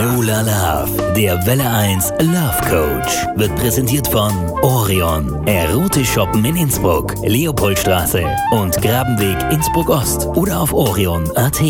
Lola Love, der Welle 1 Love Coach, wird präsentiert von Orion, Erotisch shoppen in Innsbruck, Leopoldstraße und Grabenweg Innsbruck Ost oder auf orion.at.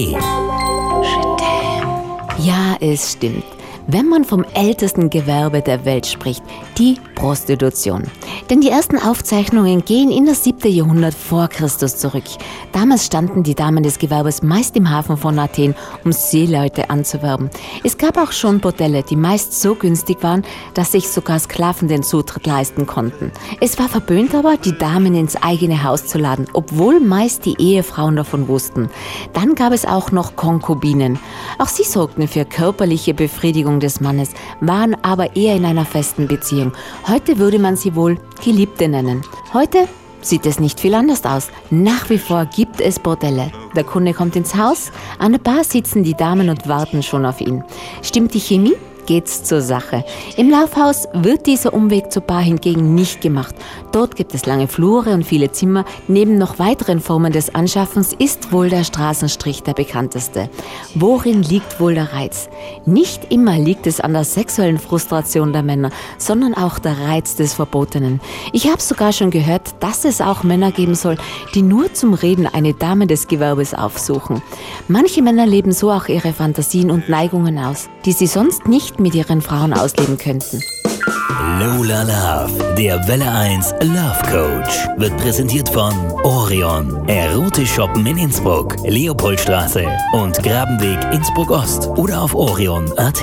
Ja, es stimmt. Wenn man vom ältesten Gewerbe der Welt spricht, die Prostitution. Denn die ersten Aufzeichnungen gehen in das siebte Jahrhundert vor Christus zurück. Damals standen die Damen des Gewerbes meist im Hafen von Athen, um Seeleute anzuwerben. Es gab auch schon Bordelle, die meist so günstig waren, dass sich sogar Sklaven den Zutritt leisten konnten. Es war verböhnt aber, die Damen ins eigene Haus zu laden, obwohl meist die Ehefrauen davon wussten. Dann gab es auch noch Konkubinen. Auch sie sorgten für körperliche Befriedigung des Mannes, waren aber eher in einer festen Beziehung. Heute würde man sie wohl Geliebte nennen. Heute sieht es nicht viel anders aus. Nach wie vor gibt es Bordelle. Der Kunde kommt ins Haus, an der Bar sitzen die Damen und warten schon auf ihn. Stimmt die Chemie? Geht's zur Sache. Im Laufhaus wird dieser Umweg zur Bar hingegen nicht gemacht. Dort gibt es lange Flure und viele Zimmer. Neben noch weiteren Formen des Anschaffens ist wohl der Straßenstrich der bekannteste. Worin liegt wohl der Reiz? Nicht immer liegt es an der sexuellen Frustration der Männer, sondern auch der Reiz des Verbotenen. Ich habe sogar schon gehört, dass es auch Männer geben soll, die nur zum Reden eine Dame des Gewerbes aufsuchen. Manche Männer leben so auch ihre Fantasien und Neigungen aus, die sie sonst nicht mit ihren Frauen ausleben könnten. Lola Love, der Welle 1 Love Coach, wird präsentiert von Orion, Erotisch shoppen in Innsbruck, Leopoldstraße und Grabenweg Innsbruck Ost oder auf orion.at.